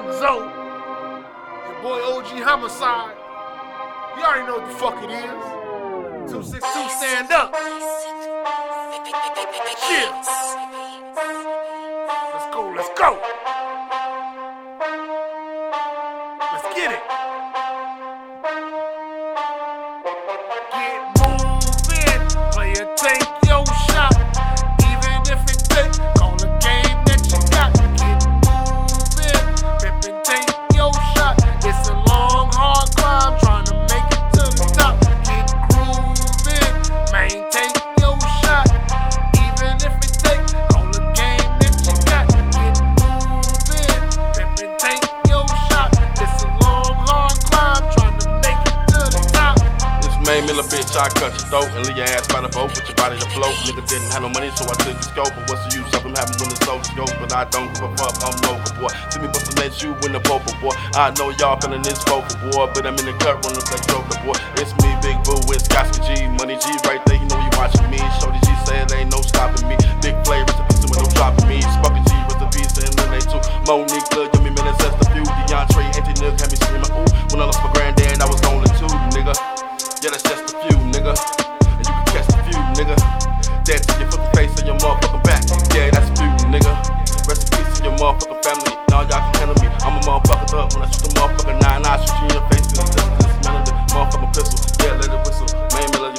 Sam Zoe. Your boy OG Homicide. You already know what the fuck it is. 262 stand up. Chill. Let's go, let's go. Let's get it. Get moving. Player, take your Milla bitch, I cut your throat and leave your ass by the boat, put your body to float. Nigga didn't have no money, so I took the scope. But what's the use of him having when the soul goes? But I don't give a fuck, I'm local, boy. See me bust to let you win the vocal, boy. I know y'all feeling this vocal, boy. But I'm in the cut running like Joker, boy. It's me, Big Boo, with Scotty G. Money G right there, you know you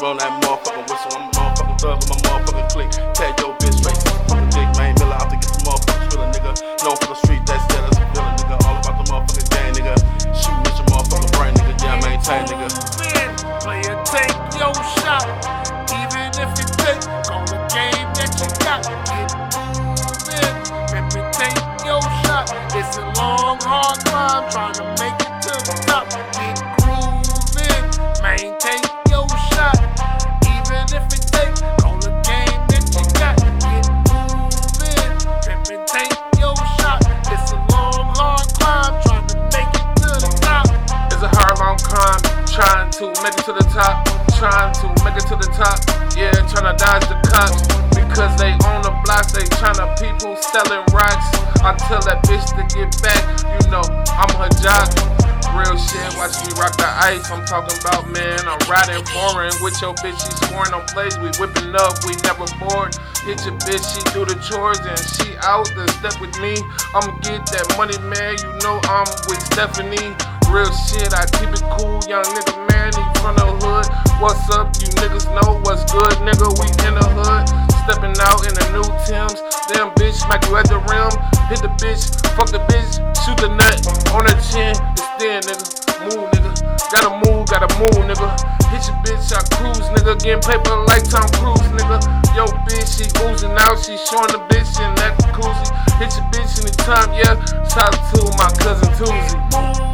On that motherfucking whistle. I'm a motherfucking thug with my motherfucking click. Tell your bitch straight to the fucking dick. Man, Milla out to get some motherfucking thriller, nigga. Known for the street, that's yeah, that's a villain, nigga. All about the motherfucking gang, nigga. Shooting at your motherfucking brain, nigga. Yeah, I maintain, nigga. Player, take your shot. Even if it take on the game that you got. Get moving. Rip and take your shot. It's a long, hard climb trying to make it to the top. Make it to the top, trying to make it to the top. Yeah, trying to dodge the cops because they on the blocks, they trying to people selling rocks. I tell that bitch to get back, you know, I'm her jock. Real shit, watch me rock the ice. I'm talking about, man, I'm riding foreign with your bitch. She scoring on plays, we whipping up, we never bored. Hit your bitch, she do the chores and she out the step with me. I'ma get that money, man. You know I'm with Stephanie. Real shit, I keep it cool, young nigga, man. He from the hood. What's up? You niggas know what's good, nigga. We in the hood. Stepping out in the new Tims. Damn bitch, smack you at the rim. Hit the bitch, fuck the bitch, shoot the nut on her chin. It's thin, nigga. Move, nigga. Gotta move, gotta move, nigga. Hit your bitch, I cruise, nigga. Getting paper like Tom Cruise, nigga. Yo, bitch, she oozing out. She showing the bitch in that jacuzzi. Hit your bitch anytime, yeah. Shout out to my cousin Tuesday.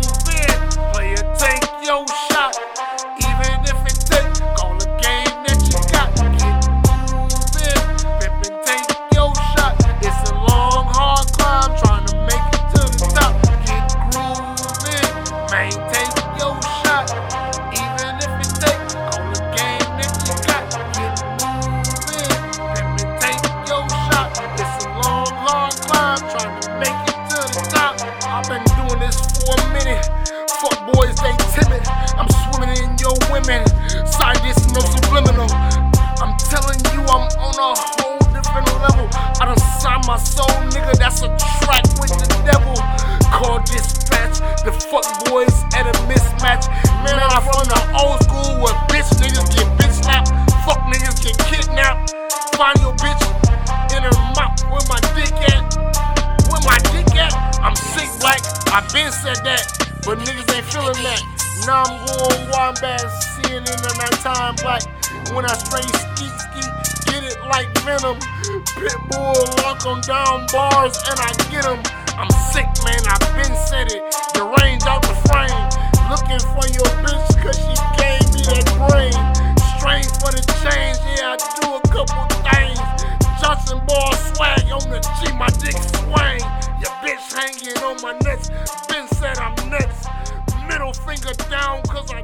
On a whole different level. I done signed my soul, nigga. That's a track with the devil. Call dispatch. The fuck boys at a mismatch. Man, I'm from the old school where bitch niggas get bitch slapped. Fuck niggas get kidnapped. Find your bitch in her mouth where my dick at. Where my dick at? I'm sick black. I been said that, but niggas ain't feeling that. Now I'm going wombat, seeing in the nighttime black. When I ski, get it like venom. Pitbull lock 'em down bars and I get 'em. I'm sick, man. I've been said it. The range out the frame. Looking for your bitch cause she gave me that brain. Strange for the change, yeah, I do a couple things. Johnson ball swag on the G, my dick swing. Your bitch hanging on my nuts. Been said I'm nuts. Middle finger down, cause I